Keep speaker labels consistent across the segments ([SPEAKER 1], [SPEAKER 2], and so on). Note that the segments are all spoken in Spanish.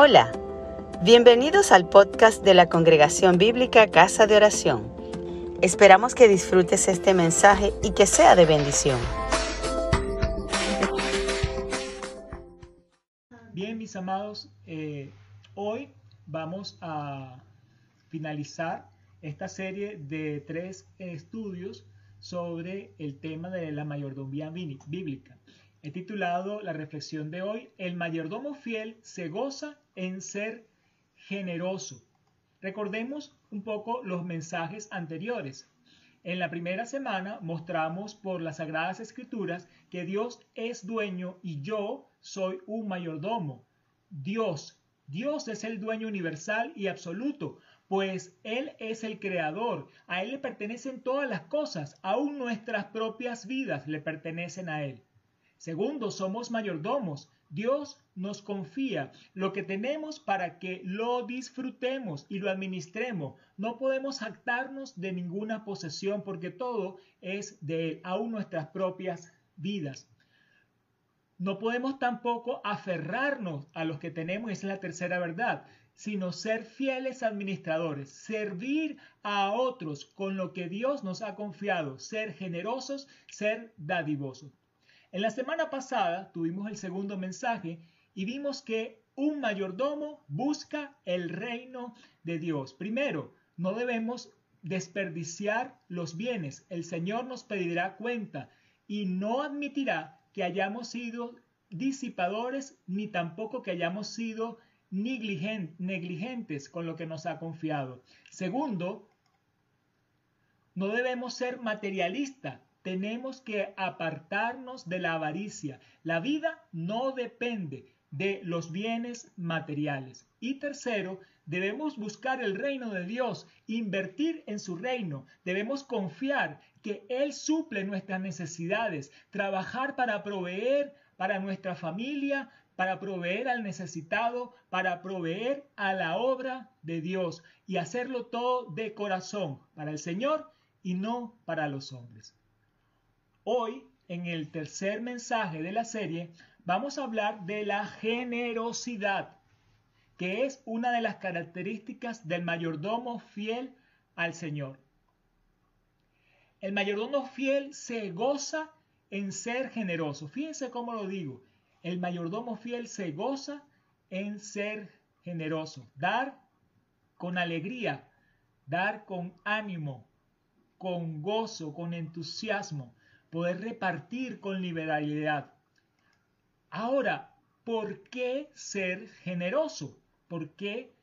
[SPEAKER 1] Hola, bienvenidos al podcast de la Congregación Bíblica Casa de Oración. Esperamos que disfrutes este mensaje y que sea de bendición.
[SPEAKER 2] Bien, mis amados, eh, hoy vamos a finalizar esta serie de tres estudios sobre el tema de la mayordomía bíblica. He titulado la reflexión de hoy, El mayordomo fiel se goza en ser generoso. Recordemos un poco los mensajes anteriores. En la primera semana mostramos por las Sagradas Escrituras que Dios es dueño y yo soy un mayordomo. Dios, Dios es el dueño universal y absoluto, pues Él es el creador. A Él le pertenecen todas las cosas, aún nuestras propias vidas le pertenecen a Él. Segundo, somos mayordomos. Dios nos confía lo que tenemos para que lo disfrutemos y lo administremos. No podemos actarnos de ninguna posesión porque todo es de Él, aún nuestras propias vidas. No podemos tampoco aferrarnos a los que tenemos, esa es la tercera verdad, sino ser fieles administradores, servir a otros con lo que Dios nos ha confiado, ser generosos, ser dadivosos. En la semana pasada tuvimos el segundo mensaje y vimos que un mayordomo busca el reino de Dios. Primero, no debemos desperdiciar los bienes. El Señor nos pedirá cuenta y no admitirá que hayamos sido disipadores ni tampoco que hayamos sido negligentes con lo que nos ha confiado. Segundo, no debemos ser materialistas tenemos que apartarnos de la avaricia. La vida no depende de los bienes materiales. Y tercero, debemos buscar el reino de Dios, invertir en su reino. Debemos confiar que Él suple nuestras necesidades, trabajar para proveer para nuestra familia, para proveer al necesitado, para proveer a la obra de Dios y hacerlo todo de corazón para el Señor y no para los hombres. Hoy, en el tercer mensaje de la serie, vamos a hablar de la generosidad, que es una de las características del mayordomo fiel al Señor. El mayordomo fiel se goza en ser generoso. Fíjense cómo lo digo. El mayordomo fiel se goza en ser generoso. Dar con alegría, dar con ánimo, con gozo, con entusiasmo poder repartir con liberalidad. Ahora, ¿por qué ser generoso? ¿Por qué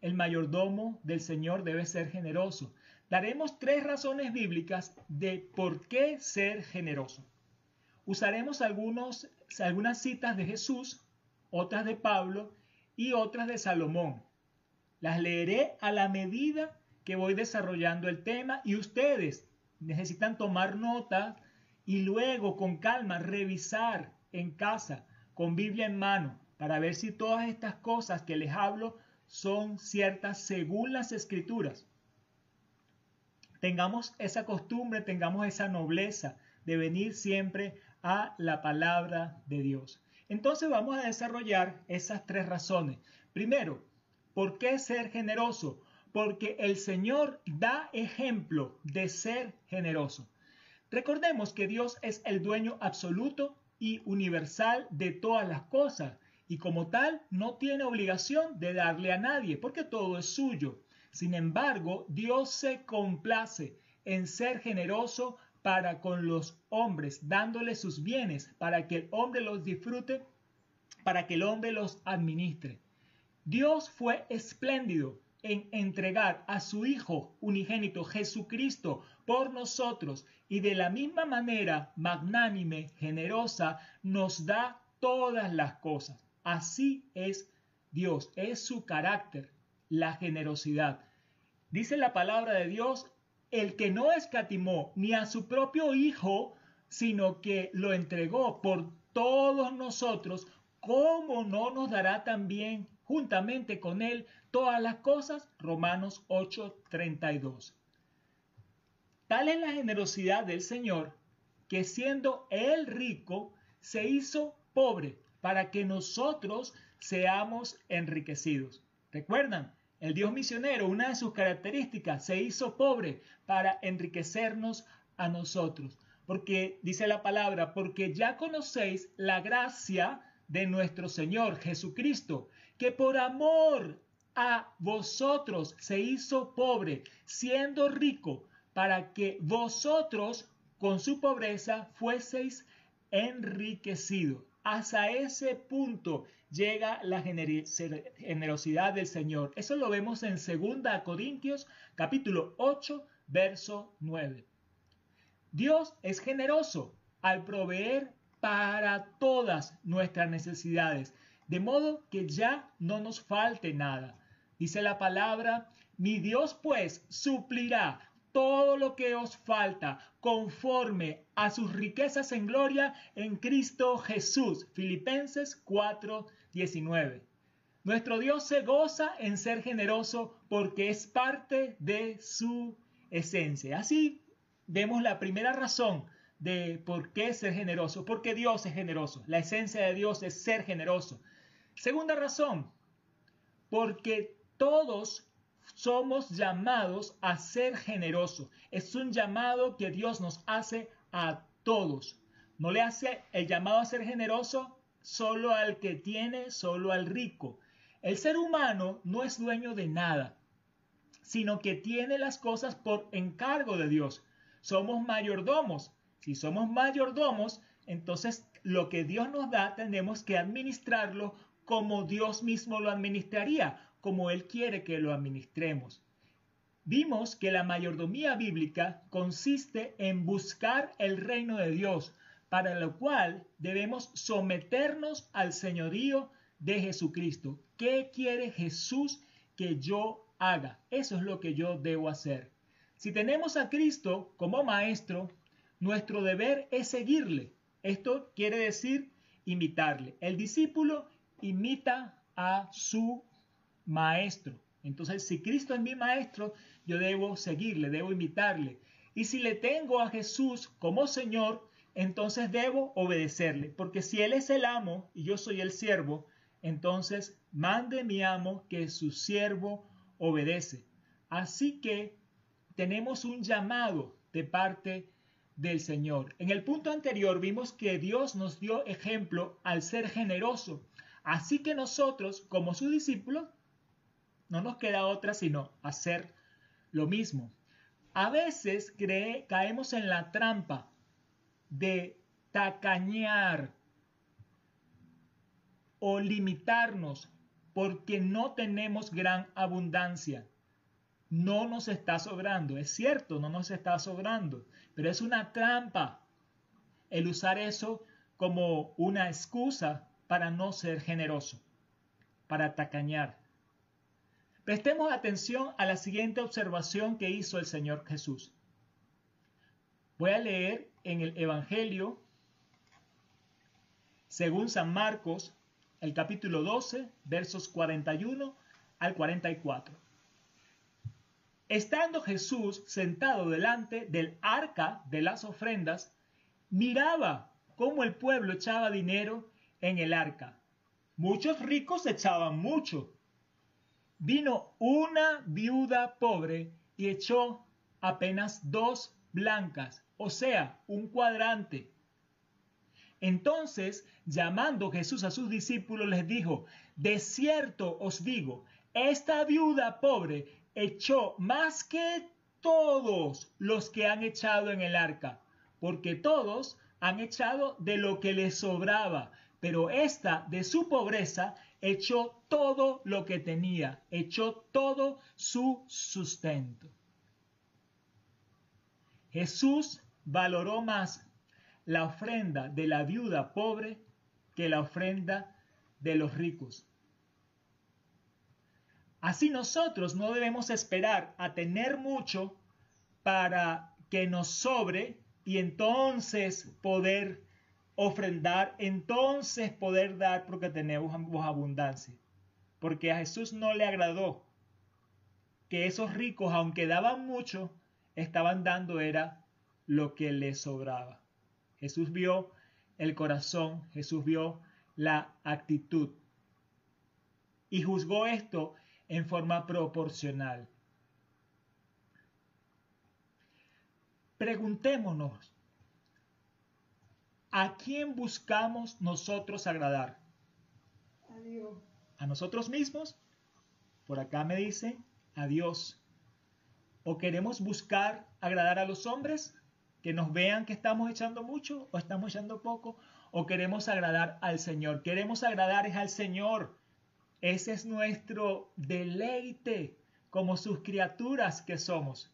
[SPEAKER 2] el mayordomo del Señor debe ser generoso? Daremos tres razones bíblicas de por qué ser generoso. Usaremos algunas citas de Jesús, otras de Pablo y otras de Salomón. Las leeré a la medida que voy desarrollando el tema y ustedes necesitan tomar nota y luego con calma revisar en casa con Biblia en mano para ver si todas estas cosas que les hablo son ciertas según las escrituras. Tengamos esa costumbre, tengamos esa nobleza de venir siempre a la palabra de Dios. Entonces vamos a desarrollar esas tres razones. Primero, ¿por qué ser generoso? Porque el Señor da ejemplo de ser generoso. Recordemos que Dios es el dueño absoluto y universal de todas las cosas y como tal no tiene obligación de darle a nadie porque todo es suyo. Sin embargo, Dios se complace en ser generoso para con los hombres, dándole sus bienes para que el hombre los disfrute, para que el hombre los administre. Dios fue espléndido en entregar a su Hijo unigénito Jesucristo por nosotros y de la misma manera magnánime, generosa, nos da todas las cosas. Así es Dios, es su carácter, la generosidad. Dice la palabra de Dios, el que no escatimó ni a su propio Hijo, sino que lo entregó por todos nosotros, ¿cómo no nos dará también juntamente con él todas las cosas. Romanos 8:32. Tal es la generosidad del Señor que siendo él rico, se hizo pobre para que nosotros seamos enriquecidos. ¿Recuerdan? El Dios misionero, una de sus características, se hizo pobre para enriquecernos a nosotros. Porque dice la palabra, porque ya conocéis la gracia de nuestro Señor Jesucristo, que por amor a vosotros se hizo pobre, siendo rico, para que vosotros con su pobreza fueseis enriquecidos. Hasta ese punto llega la generosidad del Señor. Eso lo vemos en 2 Corintios capítulo 8, verso 9. Dios es generoso al proveer para todas nuestras necesidades, de modo que ya no nos falte nada. Dice la palabra, mi Dios pues suplirá todo lo que os falta conforme a sus riquezas en gloria en Cristo Jesús. Filipenses 4:19. Nuestro Dios se goza en ser generoso porque es parte de su esencia. Así vemos la primera razón de por qué ser generoso, porque Dios es generoso. La esencia de Dios es ser generoso. Segunda razón, porque todos somos llamados a ser generosos. Es un llamado que Dios nos hace a todos. No le hace el llamado a ser generoso solo al que tiene, solo al rico. El ser humano no es dueño de nada, sino que tiene las cosas por encargo de Dios somos mayordomos. Si somos mayordomos, entonces lo que Dios nos da tenemos que administrarlo como Dios mismo lo administraría, como Él quiere que lo administremos. Vimos que la mayordomía bíblica consiste en buscar el reino de Dios, para lo cual debemos someternos al señorío de Jesucristo. ¿Qué quiere Jesús que yo haga? Eso es lo que yo debo hacer. Si tenemos a Cristo como maestro, nuestro deber es seguirle. Esto quiere decir imitarle. El discípulo imita a su maestro. Entonces, si Cristo es mi maestro, yo debo seguirle, debo imitarle. Y si le tengo a Jesús como Señor, entonces debo obedecerle. Porque si Él es el amo y yo soy el siervo, entonces mande mi amo que su siervo obedece. Así que tenemos un llamado de parte del Señor. En el punto anterior vimos que Dios nos dio ejemplo al ser generoso. Así que nosotros, como sus discípulos, no nos queda otra sino hacer lo mismo. A veces caemos en la trampa de tacañear o limitarnos porque no tenemos gran abundancia no nos está sobrando. Es cierto, no nos está sobrando, pero es una trampa el usar eso como una excusa para no ser generoso, para tacañar. Prestemos atención a la siguiente observación que hizo el Señor Jesús. Voy a leer en el Evangelio, según San Marcos, el capítulo 12, versos 41 al 44. Estando Jesús sentado delante del arca de las ofrendas, miraba cómo el pueblo echaba dinero en el arca. Muchos ricos echaban mucho. Vino una viuda pobre y echó apenas dos blancas, o sea, un cuadrante. Entonces, llamando Jesús a sus discípulos, les dijo, De cierto os digo, esta viuda pobre echó más que todos los que han echado en el arca, porque todos han echado de lo que les sobraba, pero esta de su pobreza echó todo lo que tenía, echó todo su sustento. Jesús valoró más la ofrenda de la viuda pobre que la ofrenda de los ricos. Así nosotros no debemos esperar a tener mucho para que nos sobre y entonces poder ofrendar, entonces poder dar porque tenemos abundancia. Porque a Jesús no le agradó que esos ricos, aunque daban mucho, estaban dando era lo que les sobraba. Jesús vio el corazón, Jesús vio la actitud y juzgó esto en forma proporcional. Preguntémonos, ¿a quién buscamos nosotros agradar?
[SPEAKER 3] A Dios.
[SPEAKER 2] ¿A nosotros mismos? Por acá me dice a Dios. ¿O queremos buscar agradar a los hombres? Que nos vean que estamos echando mucho o estamos echando poco. ¿O queremos agradar al Señor? Queremos agradar es al Señor. Ese es nuestro deleite como sus criaturas que somos.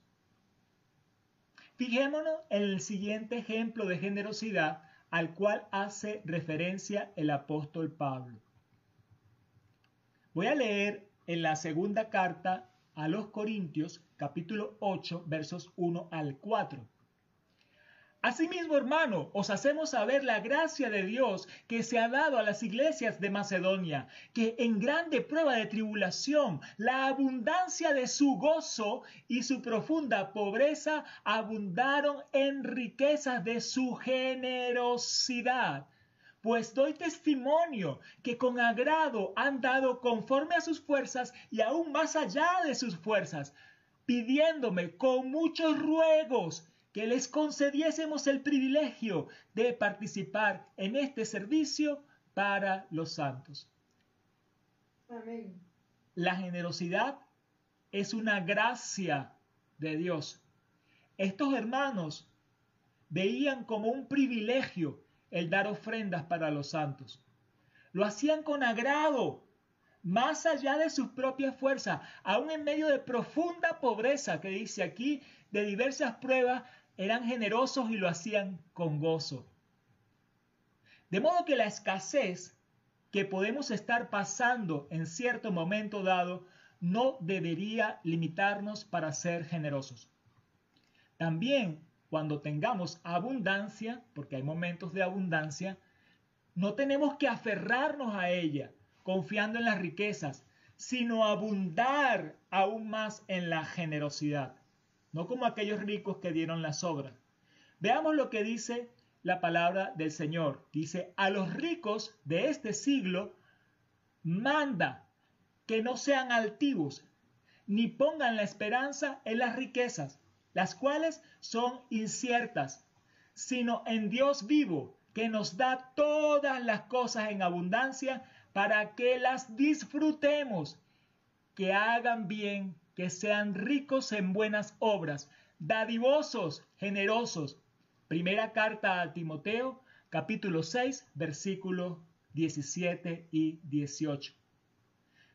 [SPEAKER 2] Fijémonos en el siguiente ejemplo de generosidad al cual hace referencia el apóstol Pablo. Voy a leer en la segunda carta a los Corintios, capítulo 8, versos 1 al 4. Asimismo, hermano, os hacemos saber la gracia de Dios que se ha dado a las iglesias de Macedonia, que en grande prueba de tribulación, la abundancia de su gozo y su profunda pobreza abundaron en riquezas de su generosidad. Pues doy testimonio que con agrado han dado conforme a sus fuerzas y aún más allá de sus fuerzas, pidiéndome con muchos ruegos que les concediésemos el privilegio de participar en este servicio para los santos.
[SPEAKER 3] Amén.
[SPEAKER 2] La generosidad es una gracia de Dios. Estos hermanos veían como un privilegio el dar ofrendas para los santos. Lo hacían con agrado, más allá de sus propias fuerzas, aún en medio de profunda pobreza que dice aquí, de diversas pruebas, eran generosos y lo hacían con gozo. De modo que la escasez que podemos estar pasando en cierto momento dado no debería limitarnos para ser generosos. También cuando tengamos abundancia, porque hay momentos de abundancia, no tenemos que aferrarnos a ella confiando en las riquezas, sino abundar aún más en la generosidad no como aquellos ricos que dieron las obras. Veamos lo que dice la palabra del Señor. Dice, a los ricos de este siglo manda que no sean altivos, ni pongan la esperanza en las riquezas, las cuales son inciertas, sino en Dios vivo, que nos da todas las cosas en abundancia para que las disfrutemos, que hagan bien, que sean ricos en buenas obras, dadivosos, generosos. Primera carta a Timoteo, capítulo 6, versículos 17 y 18.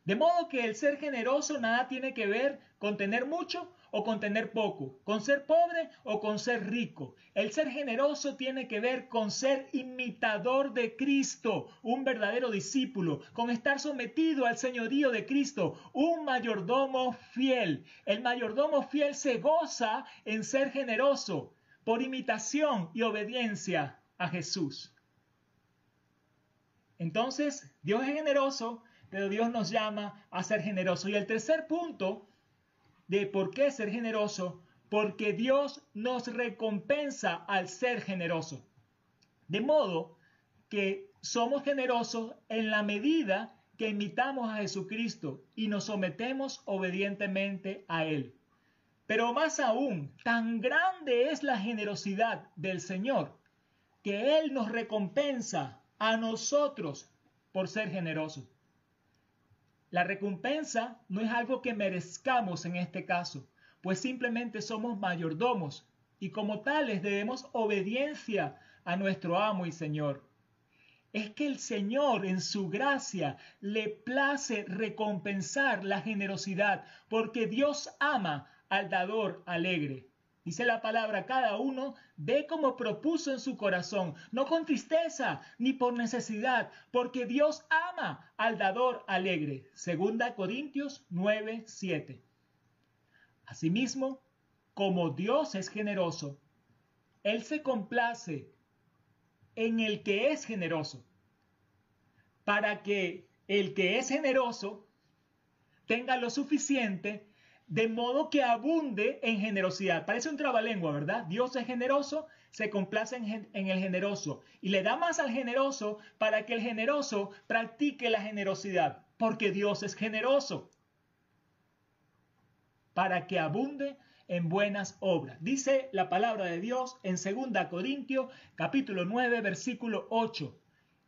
[SPEAKER 2] De modo que el ser generoso nada tiene que ver con tener mucho o con tener poco, con ser pobre o con ser rico. El ser generoso tiene que ver con ser imitador de Cristo, un verdadero discípulo, con estar sometido al señorío de Cristo, un mayordomo fiel. El mayordomo fiel se goza en ser generoso por imitación y obediencia a Jesús. Entonces, Dios es generoso, pero Dios nos llama a ser generoso. Y el tercer punto de por qué ser generoso, porque Dios nos recompensa al ser generoso. De modo que somos generosos en la medida que imitamos a Jesucristo y nos sometemos obedientemente a Él. Pero más aún, tan grande es la generosidad del Señor que Él nos recompensa a nosotros por ser generosos. La recompensa no es algo que merezcamos en este caso, pues simplemente somos mayordomos y como tales debemos obediencia a nuestro amo y Señor. Es que el Señor en su gracia le place recompensar la generosidad, porque Dios ama al dador alegre. Dice la palabra, cada uno ve como propuso en su corazón, no con tristeza ni por necesidad, porque Dios ama al dador alegre. Segunda Corintios 9, 7. Asimismo, como Dios es generoso, Él se complace en el que es generoso, para que el que es generoso tenga lo suficiente de modo que abunde en generosidad. Parece un trabalengua, ¿verdad? Dios es generoso, se complace en, el generoso y le da más al generoso para que el generoso practique la generosidad, porque Dios es generoso, para que abunde en buenas obras. Dice la palabra de Dios en 2 Corintios capítulo 9 versículo 8.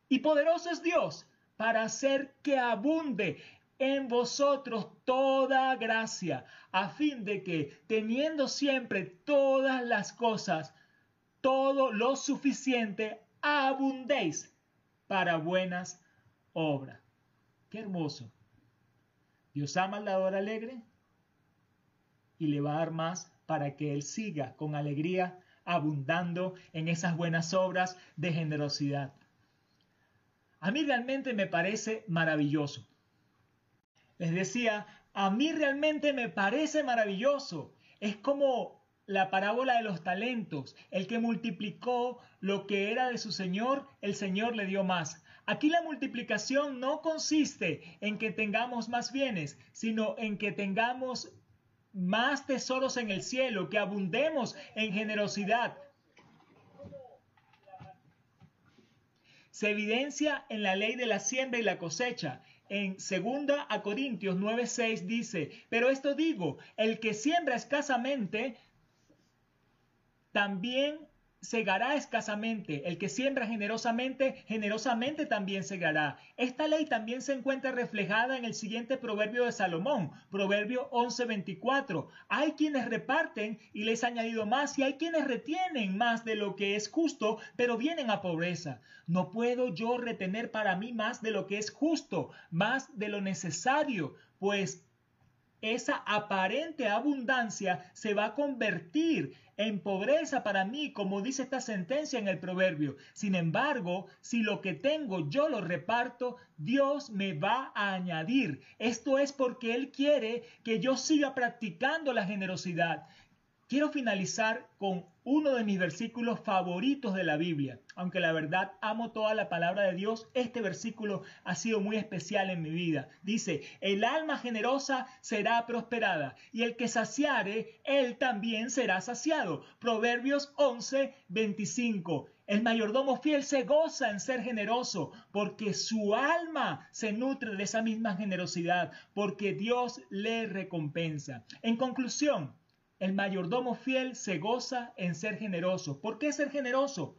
[SPEAKER 2] Y poderoso es Dios para hacer que abunde en vosotros toda gracia, a fin de que, teniendo siempre todas las cosas, todo lo suficiente, abundéis para buenas obras. Qué hermoso. Dios ama al dador alegre y le va a dar más para que Él siga con alegría abundando en esas buenas obras de generosidad. A mí realmente me parece maravilloso. Les decía, a mí realmente me parece maravilloso. Es como la parábola de los talentos. El que multiplicó lo que era de su Señor, el Señor le dio más. Aquí la multiplicación no consiste en que tengamos más bienes, sino en que tengamos más tesoros en el cielo, que abundemos en generosidad. Se evidencia en la ley de la siembra y la cosecha. En 2 a Corintios 9:6 dice, pero esto digo, el que siembra escasamente, también segará escasamente. El que siembra generosamente, generosamente también segará. Esta ley también se encuentra reflejada en el siguiente proverbio de Salomón, proverbio 11:24. Hay quienes reparten y les ha añadido más y hay quienes retienen más de lo que es justo, pero vienen a pobreza. No puedo yo retener para mí más de lo que es justo, más de lo necesario, pues esa aparente abundancia se va a convertir en pobreza para mí, como dice esta sentencia en el proverbio. Sin embargo, si lo que tengo yo lo reparto, Dios me va a añadir. Esto es porque Él quiere que yo siga practicando la generosidad. Quiero finalizar con uno de mis versículos favoritos de la Biblia. Aunque la verdad amo toda la palabra de Dios, este versículo ha sido muy especial en mi vida. Dice, el alma generosa será prosperada y el que saciare, él también será saciado. Proverbios 11, 25. El mayordomo fiel se goza en ser generoso porque su alma se nutre de esa misma generosidad, porque Dios le recompensa. En conclusión, el mayordomo fiel se goza en ser generoso. ¿Por qué ser generoso?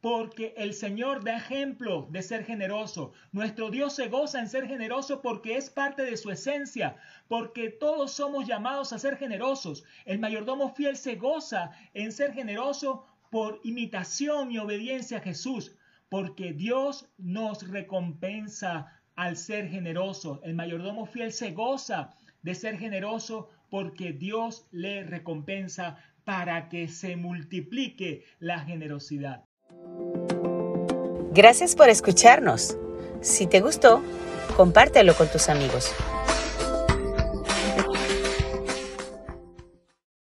[SPEAKER 2] Porque el Señor da ejemplo de ser generoso. Nuestro Dios se goza en ser generoso porque es parte de su esencia, porque todos somos llamados a ser generosos. El mayordomo fiel se goza en ser generoso por imitación y obediencia a Jesús, porque Dios nos recompensa al ser generoso. El mayordomo fiel se goza de ser generoso porque Dios le recompensa para que se multiplique la generosidad.
[SPEAKER 1] Gracias por escucharnos. Si te gustó, compártelo con tus amigos.